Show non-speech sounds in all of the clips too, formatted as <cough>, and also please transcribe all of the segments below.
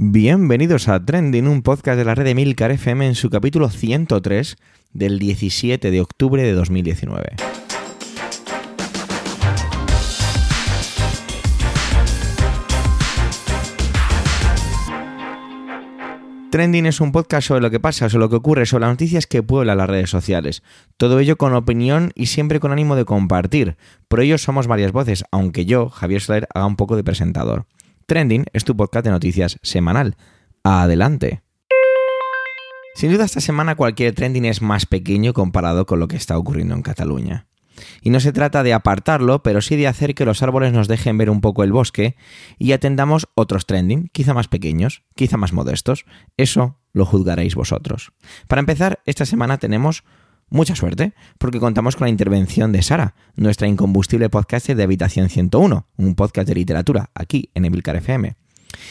Bienvenidos a Trending, un podcast de la red de Milcar FM en su capítulo 103 del 17 de octubre de 2019. Trending es un podcast sobre lo que pasa, sobre lo que ocurre, sobre las noticias que pueblan las redes sociales. Todo ello con opinión y siempre con ánimo de compartir. Por ello somos varias voces, aunque yo, Javier Soler, haga un poco de presentador. Trending es tu podcast de noticias semanal. Adelante. Sin duda esta semana cualquier trending es más pequeño comparado con lo que está ocurriendo en Cataluña. Y no se trata de apartarlo, pero sí de hacer que los árboles nos dejen ver un poco el bosque y atendamos otros trending, quizá más pequeños, quizá más modestos. Eso lo juzgaréis vosotros. Para empezar, esta semana tenemos mucha suerte, porque contamos con la intervención de Sara, nuestra incombustible podcaster de Habitación 101, un podcast de literatura, aquí en Emilcar FM.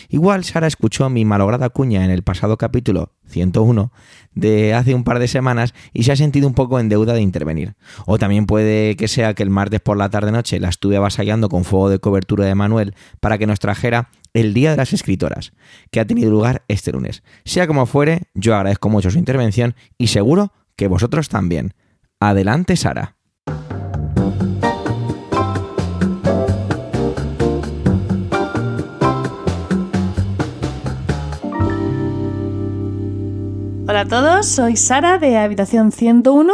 Igual Sara escuchó mi malograda cuña en el pasado capítulo 101 de hace un par de semanas y se ha sentido un poco en deuda de intervenir. O también puede que sea que el martes por la tarde-noche la estuve avasallando con fuego de cobertura de Manuel para que nos trajera el Día de las Escritoras, que ha tenido lugar este lunes. Sea como fuere, yo agradezco mucho su intervención y seguro que vosotros también. Adelante, Sara. Hola a todos, soy Sara de Habitación 101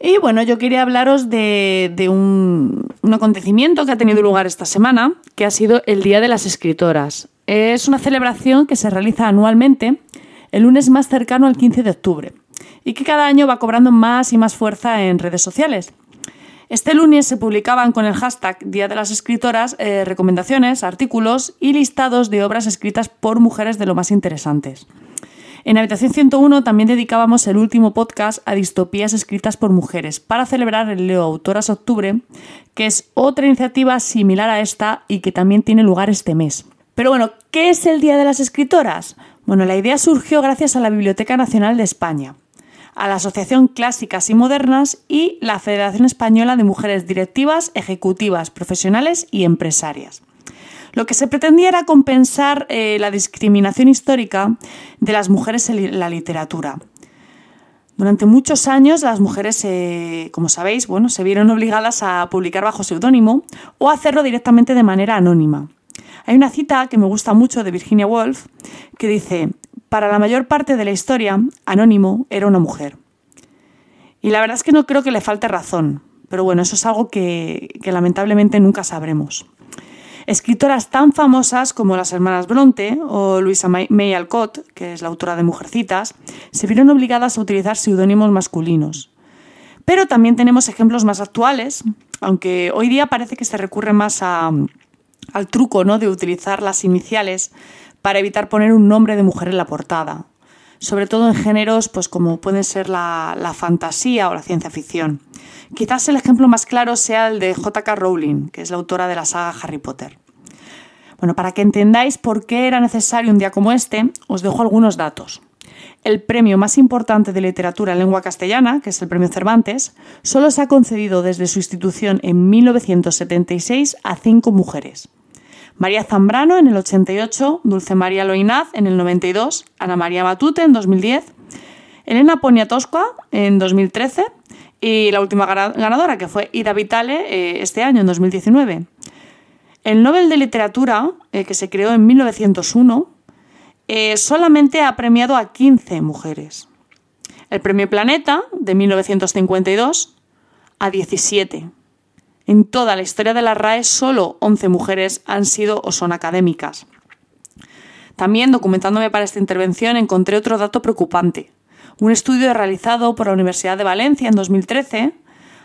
y bueno, yo quería hablaros de, un, un, acontecimiento que ha tenido lugar esta semana, que ha sido el Día de las Escritoras. Es una celebración que se realiza anualmente el lunes más cercano al 15 de octubre y que cada año va cobrando más y más fuerza en redes sociales. Este lunes se publicaban con el hashtag Día de las Escritoras eh, recomendaciones, artículos y listados de obras escritas por mujeres de lo más interesantes. En Habitación 101 también dedicábamos el último podcast a distopías escritas por mujeres para celebrar el Leo Autoras Octubre, que es otra iniciativa similar a esta y que también tiene lugar este mes. Pero bueno, ¿qué es el Día de las Escritoras? Bueno, la idea surgió gracias a la Biblioteca Nacional de España, a la Asociación Clásicas y Modernas y la Federación Española de Mujeres Directivas, Ejecutivas, Profesionales y Empresarias. Lo que se pretendía era compensar eh, la discriminación histórica de las mujeres en la literatura. Durante muchos años las mujeres, como sabéis, bueno, se vieron obligadas a publicar bajo seudónimo o a hacerlo directamente de manera anónima. Hay una cita que me gusta mucho de Virginia Woolf que dice, para la mayor parte de la historia, Anónimo era una mujer. Y la verdad es que no creo que le falte razón, pero bueno, eso es algo que lamentablemente nunca sabremos. Escritoras tan famosas como las hermanas Bronte o Luisa May Alcott, que es la autora de Mujercitas, se vieron obligadas a utilizar seudónimos masculinos. Pero también tenemos ejemplos más actuales, aunque hoy día parece que se recurre más al truco ¿no? de utilizar las iniciales para evitar poner un nombre de mujer en la portada, sobre todo en géneros pues, como pueden ser la, la fantasía o la ciencia ficción. Quizás el ejemplo más claro sea el de J.K. Rowling, que es la autora de la saga Harry Potter. Bueno, para que entendáis por qué era necesario un día como este, os dejo algunos datos. El premio más importante de literatura en lengua castellana, que es el Premio Cervantes, solo se ha concedido desde su institución en 1976 a cinco mujeres. María Zambrano en el 88, Dulce María Loinaz en el 92, Ana María Matute en 2010, Elena Poniatowska en 2013 y la última ganadora, que fue Ida Vitale, eh, este año, en 2019. El Nobel de Literatura, eh, que se creó en 1901, eh, solamente ha premiado a 15 mujeres. El Premio Planeta, de 1952, a 17. En toda la historia de la RAE, solo 11 mujeres han sido o son académicas. También, documentándome para esta intervención, encontré otro dato preocupante. Un estudio realizado por la Universidad de Valencia en 2013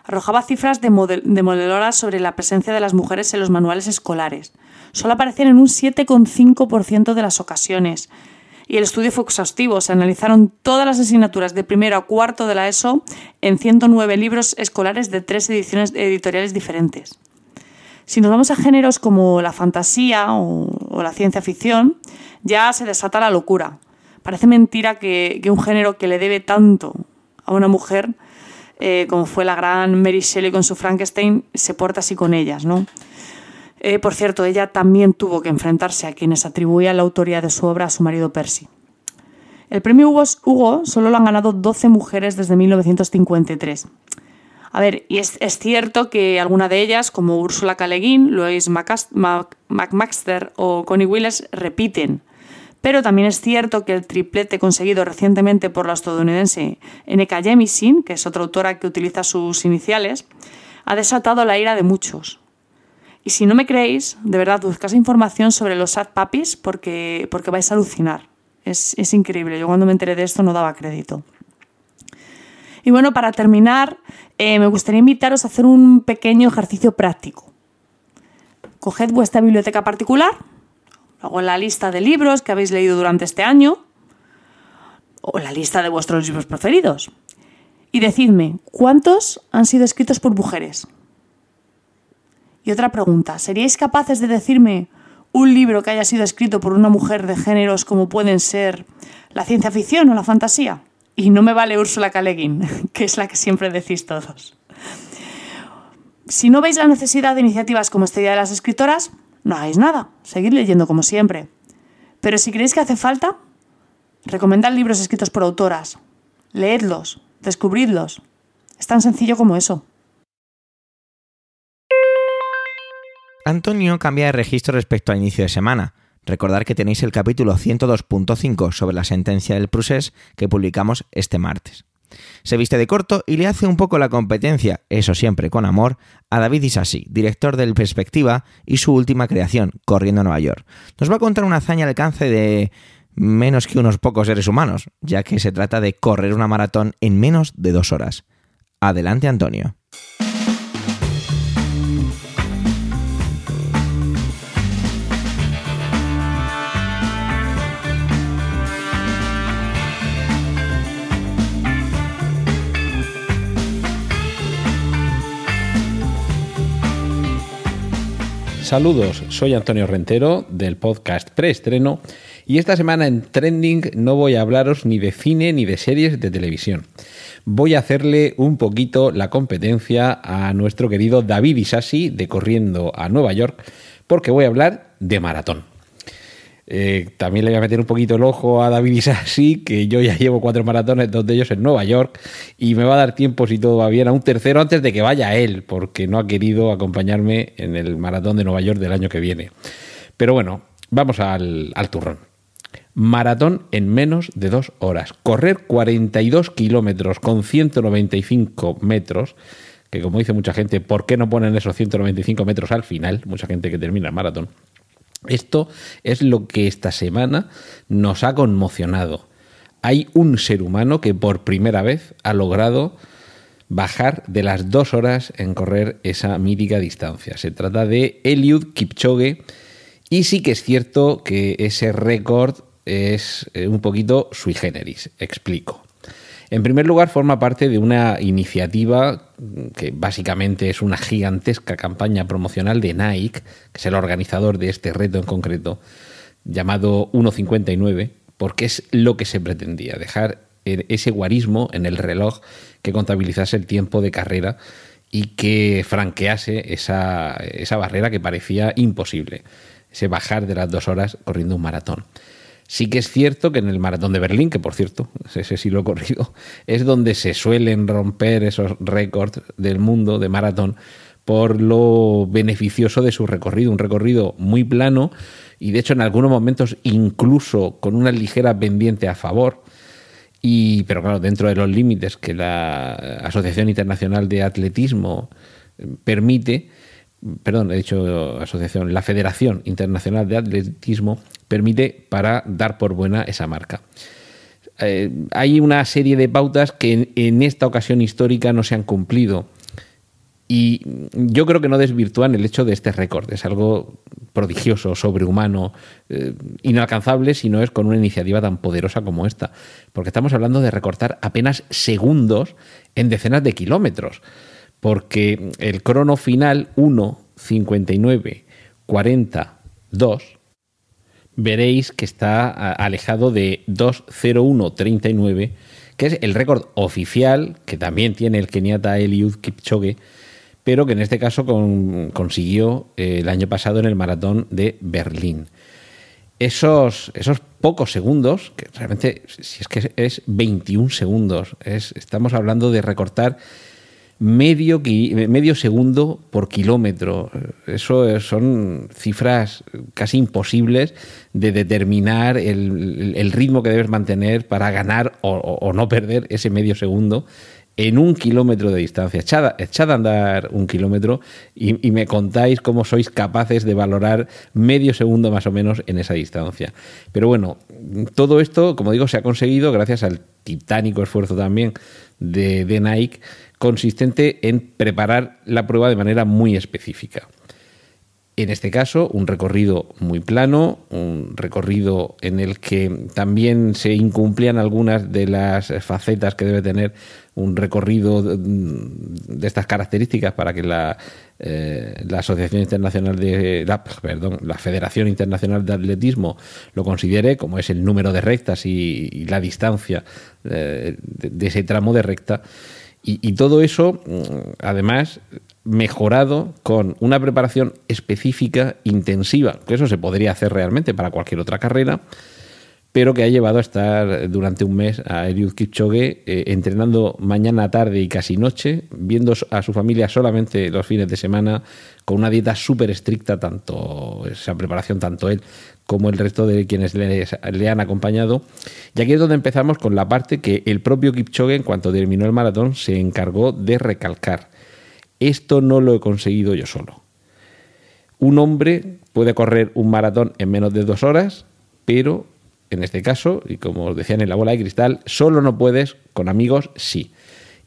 arrojaba cifras de demoleladoras sobre la presencia de las mujeres en los manuales escolares. Solo aparecían en un 7,5% de las ocasiones. Y el estudio fue exhaustivo. Se analizaron todas las asignaturas de primero a cuarto de la ESO en 109 libros escolares de tres ediciones editoriales diferentes. Si nos vamos a géneros como la fantasía o la ciencia ficción, ya se desata la locura. Parece mentira que, un género que le debe tanto a una mujer, eh, como fue la gran Mary Shelley con su Frankenstein, se porta así con ellas, ¿no? Eh, por cierto, ella también tuvo que enfrentarse a quienes atribuían la autoría de su obra a su marido Percy. El premio Hugo, solo lo han ganado 12 mujeres desde 1953. A ver, y es, cierto que alguna de ellas, como Ursula K. Le Louise McMaster o Connie Willis, repiten. Pero también es cierto que el triplete conseguido recientemente por la estadounidense N.K. Jemisin, que es otra autora que utiliza sus iniciales, ha desatado la ira de muchos. Y si no me creéis, de verdad, buscad información sobre los sad puppies porque, porque vais a alucinar. Es, increíble. Yo cuando me enteré de esto no daba crédito. Y bueno, para terminar, eh, me gustaría invitaros a hacer un pequeño ejercicio práctico. Coged vuestra biblioteca particular, luego la lista de libros que habéis leído durante este año, o la lista de vuestros libros preferidos, y decidme, ¿cuántos han sido escritos por mujeres? Y otra pregunta, ¿seríais capaces de decirme un libro que haya sido escrito por una mujer de géneros como pueden ser la ciencia ficción o la fantasía? Y no me vale Úrsula K. <laughs> que es la que siempre decís todos. Si no veis la necesidad de iniciativas como este Día de las Escritoras, no hagáis nada, seguid leyendo como siempre. Pero si creéis que hace falta, recomendad libros escritos por autoras, leedlos, descubridlos. Es tan sencillo como eso. Antonio cambia de registro respecto al inicio de semana. Recordad que tenéis el capítulo 102.5 sobre la sentencia del Prusés que publicamos este martes. Se viste de corto y le hace un poco la competencia, eso siempre con amor, a David Isasi, director del Perspectiva y su última creación, Corriendo a Nueva York. Nos va a contar una hazaña al alcance de menos que unos pocos seres humanos, ya que se trata de correr una maratón en menos de dos horas. Adelante, Antonio. Saludos, soy Antonio Rentero del podcast Preestreno y esta semana en Trending no voy a hablaros ni de cine ni de series de televisión. Voy a hacerle un poquito la competencia a nuestro querido David Isasi de Corriendo a Nueva York porque voy a hablar de maratón. Eh, también le voy a meter un poquito el ojo a David Isasi, que yo ya llevo cuatro maratones, dos de ellos en Nueva York, y me va a dar tiempo, si todo va bien, a un tercero antes de que vaya él, porque no ha querido acompañarme en el maratón de Nueva York del año que viene. Pero bueno, vamos al, al turrón. Maratón en menos de dos horas. Correr 42 kilómetros con 195 metros que como dice mucha gente, ¿por qué no ponen esos 195 metros al final? Mucha gente que termina el maratón. Esto es lo que esta semana nos ha conmocionado. Hay un ser humano que por primera vez ha logrado bajar de las dos horas en correr esa mítica distancia. Se trata de Eliud Kipchoge y sí que es cierto que ese récord es eh, un poquito sui generis. Explico. En primer lugar, forma parte de una iniciativa que básicamente es una gigantesca campaña promocional de Nike, que es el organizador de este reto en concreto, llamado 1.59, porque es lo que se pretendía, dejar ese guarismo en el reloj que contabilizase el tiempo de carrera y que franquease esa, esa barrera que parecía imposible, ese bajar de las dos horas corriendo un maratón. Sí que es cierto que en el maratón de Berlín, que por cierto, ese sí lo he corrido, <laughs> es donde se suelen romper esos récords del mundo de maratón por lo beneficioso de su recorrido, un recorrido muy plano y de hecho en algunos momentos incluso con una ligera pendiente a favor. Y, pero claro, dentro de los límites que la Asociación Internacional de Atletismo permite, perdón, he dicho asociación, la Federación Internacional de Atletismo permite para dar por buena esa marca. Eh, hay una serie de pautas que en, esta ocasión histórica no se han cumplido. Y yo creo que no desvirtúan el hecho de este récord. Es algo prodigioso, sobrehumano, eh, inalcanzable si no es con una iniciativa tan poderosa como esta. Porque estamos hablando de recortar apenas segundos en decenas de kilómetros porque el crono final 1, 59, 40, 2, veréis que está alejado de 2.01.39, que es el récord oficial que también tiene el keniata Eliud Kipchoge, pero que en este caso consiguió eh, el año pasado en el maratón de Berlín. Esos, esos pocos segundos, que realmente, si es que es 21 segundos, es, estamos hablando de recortar medio, medio segundo por kilómetro. Eso son cifras casi imposibles de determinar el, ritmo que debes mantener para ganar o, no perder ese medio segundo en un kilómetro de distancia. Echad, a andar un kilómetro y, me contáis cómo sois capaces de valorar medio segundo más o menos en esa distancia. Pero bueno, todo esto, como digo, se ha conseguido gracias al titánico esfuerzo también de Nike, consistente en preparar la prueba de manera muy específica. En este caso, un recorrido muy plano, un recorrido en el que también se incumplían algunas de las facetas que debe tener un recorrido de estas características para que la, eh, la Asociación Internacional de la, perdón, la Federación Internacional de Atletismo lo considere, como es el número de rectas y, la distancia eh, de, ese tramo de recta. Y todo eso, mm, además, mejorado con una preparación específica, intensiva, que eso se podría hacer realmente para cualquier otra carrera, pero que ha llevado a estar durante un mes a Eliud Kipchoge eh, entrenando mañana, tarde y casi noche, viendo a su familia solamente los fines de semana, con una dieta súper estricta, tanto esa preparación, tanto él como el resto de quienes le, le, han acompañado. Y aquí es donde empezamos con la parte que el propio Kipchoge, en cuanto terminó el maratón, se encargó de recalcar esto no lo he conseguido yo solo. Un hombre puede correr un maratón en menos de dos horas, pero en este caso, y como os decían en la bola de cristal, solo no puedes, con amigos sí.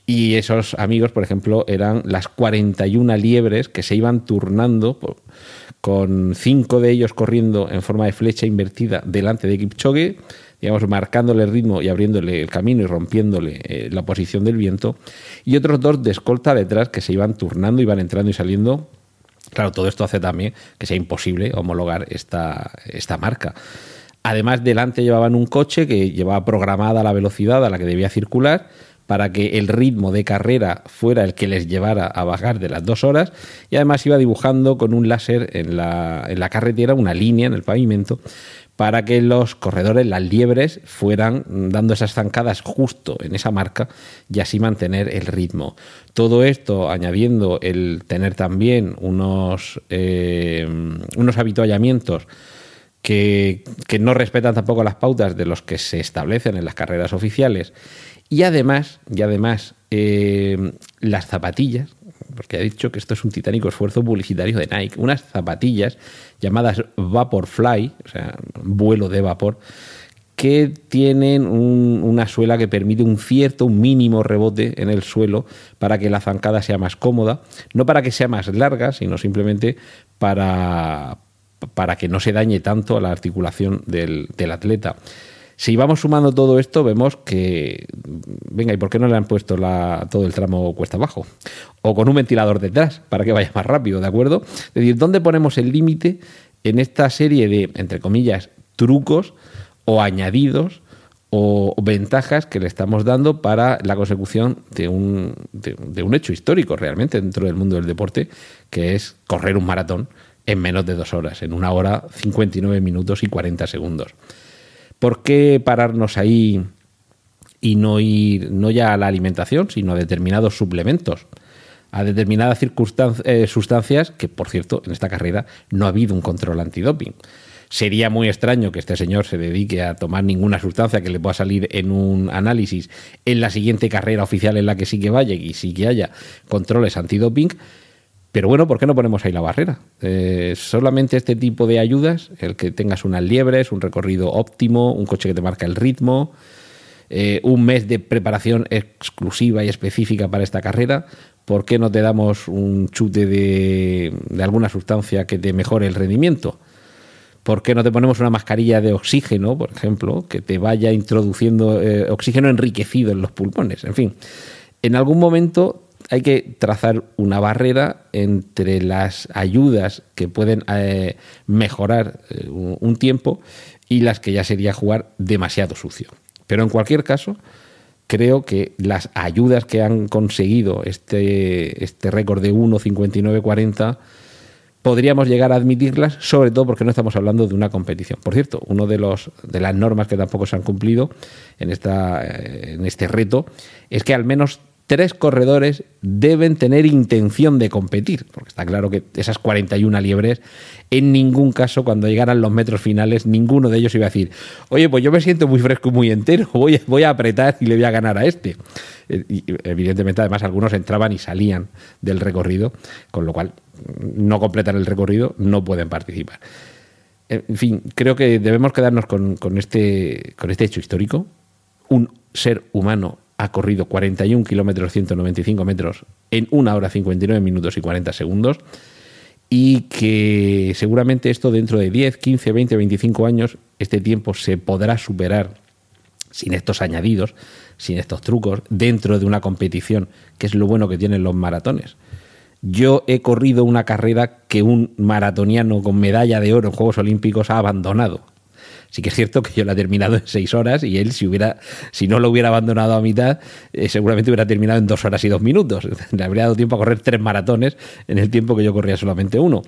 Y esos amigos, por ejemplo, eran las 41 liebres que se iban turnando, con cinco de ellos corriendo en forma de flecha invertida delante de Kipchoge, digamos, marcándole el ritmo y abriéndole el camino y rompiéndole eh, la posición del viento, y otros dos de escolta detrás que se iban turnando, iban entrando y saliendo. Claro, todo esto hace también que sea imposible homologar esta, esta marca. Además, delante llevaban un coche que llevaba programada la velocidad a la que debía circular para que el ritmo de carrera fuera el que les llevara a bajar de las dos horas y además iba dibujando con un láser en la, en la carretera una línea en el pavimento para que los corredores, las liebres, fueran dando esas zancadas justo en esa marca y así mantener el ritmo. Todo esto añadiendo el tener también unos, eh, unos habituallamientos que, no respetan tampoco las pautas de los que se establecen en las carreras oficiales. Y además, además eh, las zapatillas, porque ha dicho que esto es un titánico esfuerzo publicitario de Nike, unas zapatillas llamadas Vaporfly, o sea, vuelo de vapor, que tienen una suela que permite un cierto, un mínimo rebote en el suelo para que la zancada sea más cómoda, no para que sea más larga, sino simplemente para, para que no se dañe tanto a la articulación del, del atleta. Si vamos sumando todo esto, vemos que, venga, ¿y por qué no le han puesto la, todo el tramo cuesta abajo? O con un ventilador detrás, para que vaya más rápido, ¿de acuerdo? Es decir, ¿dónde ponemos el límite en esta serie de, entre comillas, trucos o añadidos o ventajas que le estamos dando para la consecución de un, de un hecho histórico realmente dentro del mundo del deporte, que es correr un maratón en menos de dos horas, en una hora 59 minutos y 40 segundos. ¿Por qué pararnos ahí y no ir no ya a la alimentación, sino a determinados suplementos? a determinadas eh, sustancias que, por cierto, en esta carrera no ha habido un control antidoping. Sería muy extraño que este señor se dedique a tomar ninguna sustancia que le pueda salir en un análisis en la siguiente carrera oficial en la que sí que vaya y sí que haya controles antidoping, pero bueno, ¿por qué no ponemos ahí la barrera? Eh, solamente este tipo de ayudas, el que tengas unas liebres, un recorrido óptimo, un coche que te marca el ritmo, eh, un mes de preparación exclusiva y específica para esta carrera, ¿por qué no te damos un chute de, alguna sustancia que te mejore el rendimiento? ¿Por qué no te ponemos una mascarilla de oxígeno, por ejemplo, que te vaya introduciendo eh, oxígeno enriquecido en los pulmones? En fin, en algún momento hay que trazar una barrera entre las ayudas que pueden eh, mejorar eh, un tiempo y las que ya sería jugar demasiado sucio. Pero en cualquier caso, creo que las ayudas que han conseguido este, este récord de 1.59.40 podríamos llegar a admitirlas, sobre todo porque no estamos hablando de una competición. Por cierto, una de, los, de las normas que tampoco se han cumplido en, esta, eh, en este reto es que al menos tres corredores deben tener intención de competir, porque está claro que esas 41 liebres, en ningún caso, cuando llegaran los metros finales, ninguno de ellos iba a decir, oye, pues yo me siento muy fresco y muy entero, <laughs> voy a, apretar y le voy a ganar a este. Eh, y, evidentemente, además, algunos entraban y salían del recorrido, con lo cual no completan el recorrido, no pueden participar. En fin, creo que debemos quedarnos con, este, con este hecho histórico. Un ser humano ha corrido 41 kilómetros 195 metros en una hora 59 minutos y 40 segundos y que seguramente esto dentro de 10, 15, 20, 25 años, este tiempo se podrá superar sin estos añadidos, sin estos trucos, dentro de una competición, que es lo bueno que tienen los maratones. Yo he corrido una carrera que un maratoniano con medalla de oro en Juegos Olímpicos ha abandonado. Sí que es cierto que yo la he terminado en seis horas y él, si, hubiera, si no lo hubiera abandonado a mitad, eh, seguramente hubiera terminado en dos horas y dos minutos. <laughs> Le habría dado tiempo a correr tres maratones en el tiempo que yo corría solamente uno.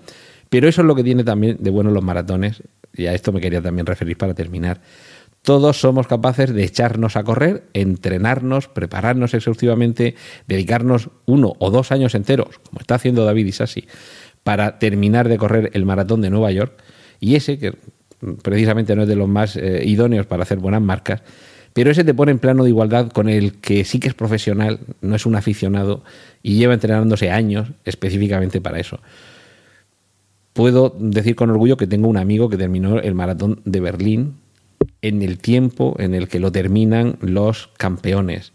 Pero eso es lo que tiene también de bueno los maratones, y a esto me quería también referir para terminar. Todos somos capaces de echarnos a correr, entrenarnos, prepararnos exhaustivamente, dedicarnos uno o dos años enteros, como está haciendo David Isasi, para terminar de correr el maratón de Nueva York. Y ese, que precisamente no es de los más eh, idóneos para hacer buenas marcas, pero ese te pone en plano de igualdad con el que sí que es profesional, no es un aficionado y lleva entrenándose años específicamente para eso. Puedo decir con orgullo que tengo un amigo que terminó el maratón de Berlín en el tiempo en el que lo terminan los campeones.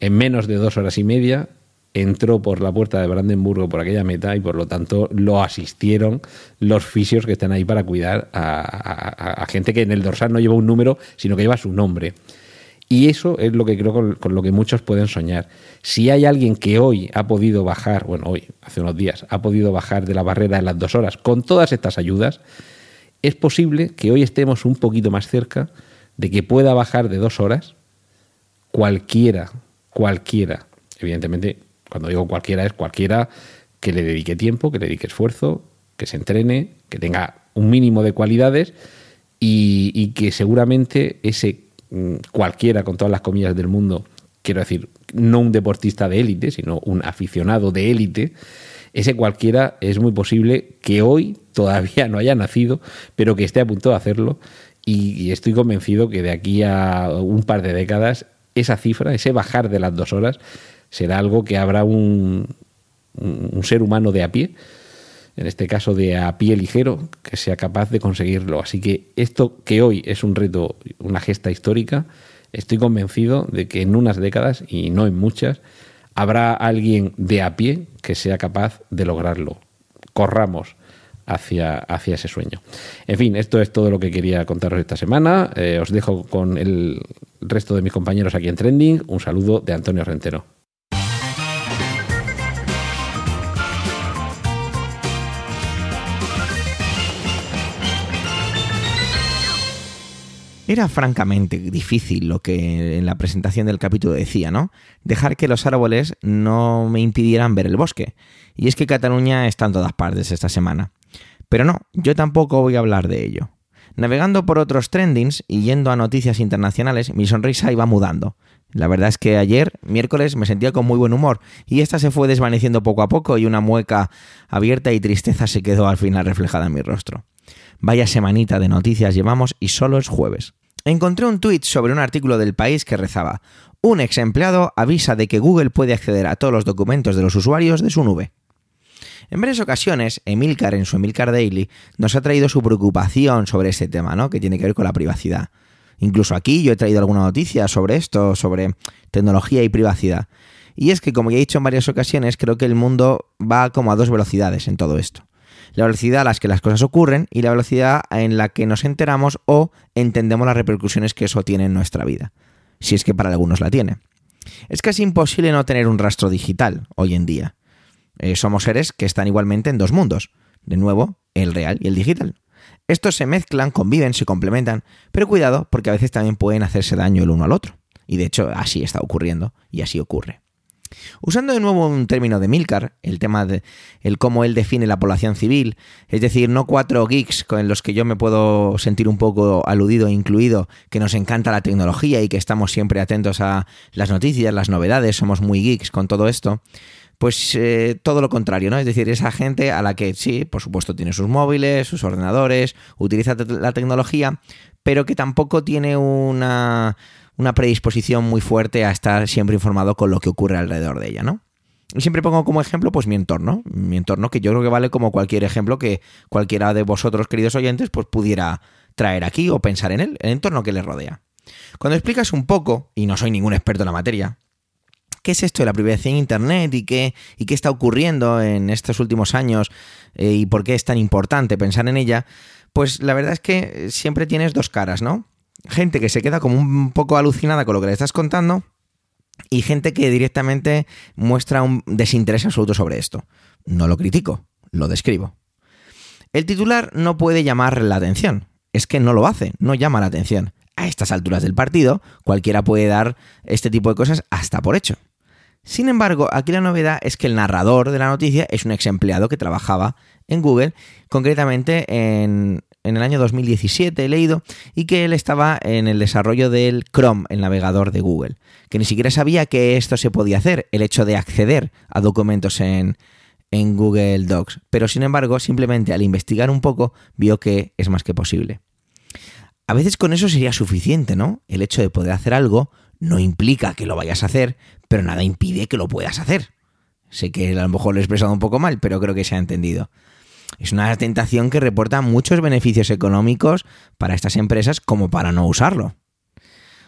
En menos de dos horas y media entró por la puerta de Brandenburgo por aquella meta y por lo tanto lo asistieron los fisios que están ahí para cuidar a, gente que en el dorsal no lleva un número, sino que lleva su nombre. Y eso es lo que creo con, lo que muchos pueden soñar. Si hay alguien que hoy ha podido bajar, bueno, hoy, hace unos días, ha podido bajar de la barrera en las dos horas con todas estas ayudas, es posible que hoy estemos un poquito más cerca de que pueda bajar de dos horas cualquiera, cualquiera. Evidentemente, cuando digo cualquiera es cualquiera que le dedique tiempo, que le dedique esfuerzo, que se entrene, que tenga un mínimo de cualidades y, que seguramente ese mm, cualquiera con todas las comillas del mundo, quiero decir, no un deportista de élite, sino un aficionado de élite, ese cualquiera es muy posible que hoy todavía no haya nacido, pero que esté a punto de hacerlo. Y, estoy convencido que de aquí a un par de décadas, esa cifra, ese bajar de las dos horas, será algo que habrá un, ser humano de a pie, en este caso de a pie ligero, que sea capaz de conseguirlo. Así que esto que hoy es un reto, una gesta histórica, estoy convencido de que en unas décadas, y no en muchas, habrá alguien de a pie que sea capaz de lograrlo. Corramos hacia, hacia ese sueño. En fin, esto es todo lo que quería contaros esta semana. Eh, os dejo con el resto de mis compañeros aquí en Trending. Un saludo de Antonio Rentero. Era francamente difícil lo que en la presentación del capítulo decía, ¿no? Dejar que los árboles no me impidieran ver el bosque. Y es que Cataluña está en todas partes esta semana. Pero no, yo tampoco voy a hablar de ello. Navegando por otros trendings y yendo a noticias internacionales, mi sonrisa iba mudando. La verdad es que ayer, miércoles, me sentía con muy buen humor y esta se fue desvaneciendo poco a poco y una mueca abierta y tristeza se quedó al final reflejada en mi rostro. Vaya semanita de noticias llevamos y solo es jueves encontré un tuit sobre un artículo del país que rezaba, un ex empleado avisa de que Google puede acceder a todos los documentos de los usuarios de su nube. En varias ocasiones, Emilcar en su Emilcar Daily nos ha traído su preocupación sobre este tema, ¿no? Que tiene que ver con la privacidad. Incluso aquí yo he traído alguna noticia sobre esto, sobre tecnología y privacidad. Y es que, como ya he dicho en varias ocasiones, creo que el mundo va como a dos velocidades en todo esto la velocidad a la que las cosas ocurren y la velocidad en la que nos enteramos o entendemos las repercusiones que eso tiene en nuestra vida, si es que para algunos la tiene. Es casi imposible no tener un rastro digital hoy en día. Eh, somos seres que están igualmente en dos mundos, de nuevo, el real y el digital. Estos se mezclan, conviven, se complementan, pero cuidado porque a veces también pueden hacerse daño el uno al otro. Y de hecho así está ocurriendo y así ocurre. Usando de nuevo un término de Milcar, el tema de el cómo él define la población civil, es decir, no cuatro geeks con los que yo me puedo sentir un poco aludido e incluido, que nos encanta la tecnología y que estamos siempre atentos a las noticias, las novedades, somos muy geeks con todo esto. Pues eh, todo lo contrario, ¿no? Es decir, esa gente a la que sí, por supuesto, tiene sus móviles, sus ordenadores, utiliza la tecnología, pero que tampoco tiene una una predisposición muy fuerte a estar siempre informado con lo que ocurre alrededor de ella, ¿no? Y siempre pongo como ejemplo, pues mi entorno. Mi entorno, que yo creo que vale como cualquier ejemplo que cualquiera de vosotros, queridos oyentes, pues pudiera traer aquí o pensar en él, el entorno que le rodea. Cuando explicas un poco, y no soy ningún experto en la materia, qué es esto de la privacidad en Internet y qué, y qué está ocurriendo en estos últimos años eh, y por qué es tan importante pensar en ella, pues la verdad es que siempre tienes dos caras, ¿no? Gente que se queda como un poco alucinada con lo que le estás contando y gente que directamente muestra un desinterés absoluto sobre esto. No lo critico, lo describo. El titular no puede llamar la atención. Es que no lo hace, no llama la atención. A estas alturas del partido, cualquiera puede dar este tipo de cosas hasta por hecho. Sin embargo, aquí la novedad es que el narrador de la noticia es un ex empleado que trabajaba en Google, concretamente en, en el año 2017 he leído, y que él estaba en el desarrollo del Chrome, el navegador de Google, que ni siquiera sabía que esto se podía hacer, el hecho de acceder a documentos en, en Google Docs, pero sin embargo simplemente al investigar un poco vio que es más que posible. A veces con eso sería suficiente, ¿no? El hecho de poder hacer algo no implica que lo vayas a hacer, pero nada impide que lo puedas hacer. Sé que a lo mejor lo he expresado un poco mal, pero creo que se ha entendido. Es una tentación que reporta muchos beneficios económicos para estas empresas como para no usarlo.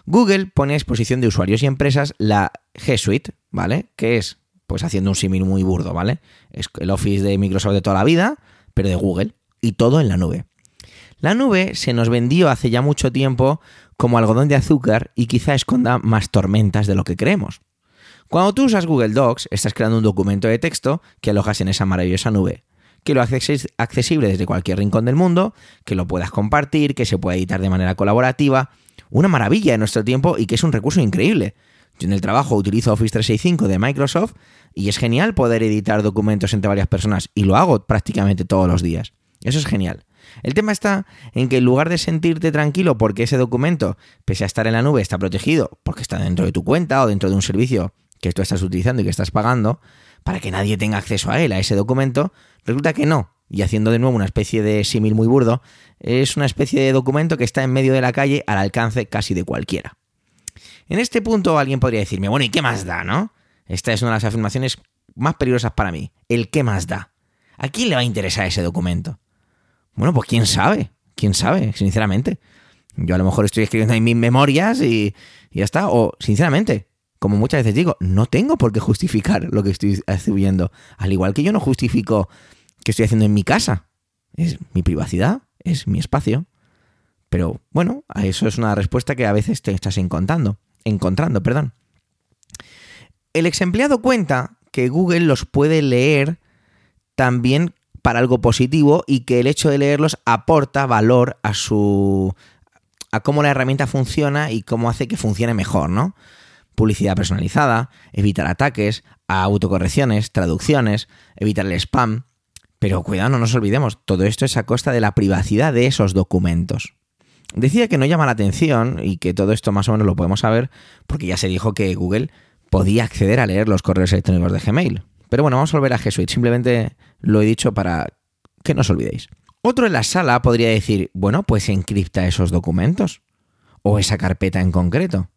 Google pone a disposición de usuarios y empresas la G Suite, ¿vale? Que es, pues haciendo un símil muy burdo, ¿vale? Es el Office de Microsoft de toda la vida, pero de Google, y todo en la nube. La nube se nos vendió hace ya mucho tiempo como algodón de azúcar y quizá esconda más tormentas de lo que creemos. Cuando tú usas Google Docs, estás creando un documento de texto que alojas en esa maravillosa nube que lo haces accesible desde cualquier rincón del mundo, que lo puedas compartir, que se pueda editar de manera colaborativa. Una maravilla en nuestro tiempo y que es un recurso increíble. Yo en el trabajo utilizo Office 365 de Microsoft y es genial poder editar documentos entre varias personas y lo hago prácticamente todos los días. Eso es genial. El tema está en que en lugar de sentirte tranquilo porque ese documento, pese a estar en la nube, está protegido porque está dentro de tu cuenta o dentro de un servicio que tú estás utilizando y que estás pagando, para que nadie tenga acceso a él, a ese documento, resulta que no. Y haciendo de nuevo una especie de símil muy burdo, es una especie de documento que está en medio de la calle al alcance casi de cualquiera. En este punto alguien podría decirme, bueno, ¿y qué más da, no? Esta es una de las afirmaciones más peligrosas para mí. El qué más da. ¿A quién le va a interesar ese documento? Bueno, pues quién sabe, quién sabe, sinceramente. Yo a lo mejor estoy escribiendo ahí mis memorias y, y ya está. O, sinceramente, como muchas veces digo, no tengo por qué justificar lo que estoy haciendo. Al igual que yo no justifico que estoy haciendo en mi casa. Es mi privacidad, es mi espacio. Pero bueno, a eso es una respuesta que a veces te estás encontrando. Encontrando, perdón. El ex empleado cuenta que Google los puede leer también para algo positivo y que el hecho de leerlos aporta valor a su a cómo la herramienta funciona y cómo hace que funcione mejor, ¿no? Publicidad personalizada, evitar ataques, autocorrecciones, traducciones, evitar el spam. Pero cuidado, no nos olvidemos, todo esto es a costa de la privacidad de esos documentos. Decía que no llama la atención y que todo esto más o menos lo podemos saber porque ya se dijo que Google podía acceder a leer los correos electrónicos de Gmail. Pero bueno, vamos a volver a G Suite, simplemente lo he dicho para que no os olvidéis. Otro en la sala podría decir, bueno, pues encripta esos documentos o esa carpeta en concreto.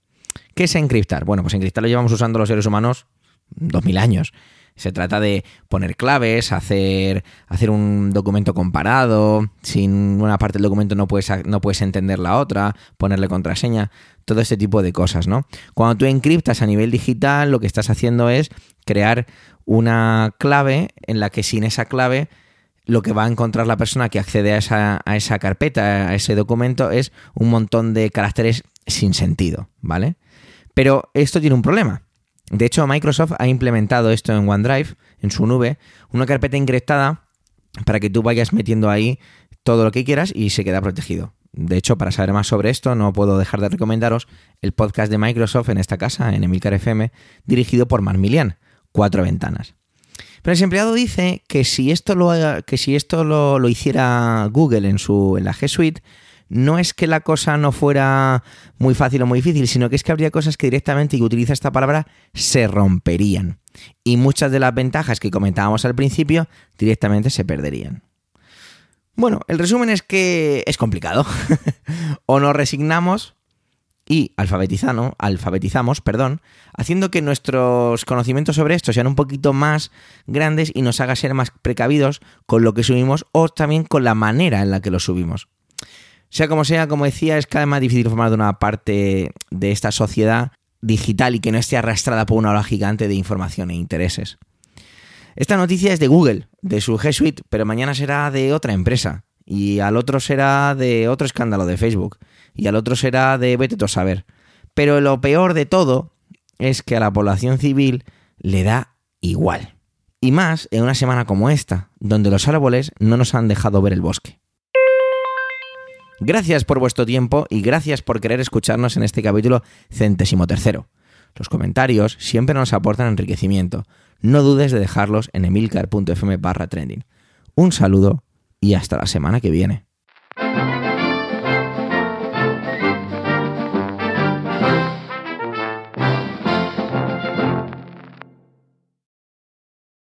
¿Qué es encriptar? Bueno, pues encriptar lo llevamos usando los seres humanos 2000 años. Se trata de poner claves, hacer, hacer un documento comparado, sin una parte del documento no puedes, no puedes entender la otra, ponerle contraseña, todo este tipo de cosas, ¿no? Cuando tú encriptas a nivel digital, lo que estás haciendo es crear una clave en la que sin esa clave lo que va a encontrar la persona que accede a esa, a esa carpeta, a ese documento, es un montón de caracteres sin sentido, ¿vale? Pero esto tiene un problema. De hecho, Microsoft ha implementado esto en OneDrive, en su nube, una carpeta encriptada para que tú vayas metiendo ahí todo lo que quieras y se queda protegido. De hecho, para saber más sobre esto, no puedo dejar de recomendaros el podcast de Microsoft en esta casa, en Emilcar FM, dirigido por Marmilian, Cuatro Ventanas. Pero ese empleado dice que si esto lo, que si esto lo, lo hiciera Google en, su, en la G Suite, no es que la cosa no fuera muy fácil o muy difícil, sino que es que habría cosas que directamente, y utiliza esta palabra, se romperían. Y muchas de las ventajas que comentábamos al principio directamente se perderían. Bueno, el resumen es que es complicado. <laughs> o nos resignamos y alfabetizamos, alfabetizamos, perdón, haciendo que nuestros conocimientos sobre esto sean un poquito más grandes y nos haga ser más precavidos con lo que subimos o también con la manera en la que lo subimos. Sea como sea, como decía, es cada vez más difícil formar de una parte de esta sociedad digital y que no esté arrastrada por una ola gigante de información e intereses. Esta noticia es de Google, de su G Suite, pero mañana será de otra empresa. Y al otro será de otro escándalo de Facebook. Y al otro será de vete a saber. Pero lo peor de todo es que a la población civil le da igual. Y más en una semana como esta, donde los árboles no nos han dejado ver el bosque. Gracias por vuestro tiempo y gracias por querer escucharnos en este capítulo centésimo tercero. Los comentarios siempre nos aportan enriquecimiento. No dudes de dejarlos en emilcar.fm barra trending. Un saludo y hasta la semana que viene.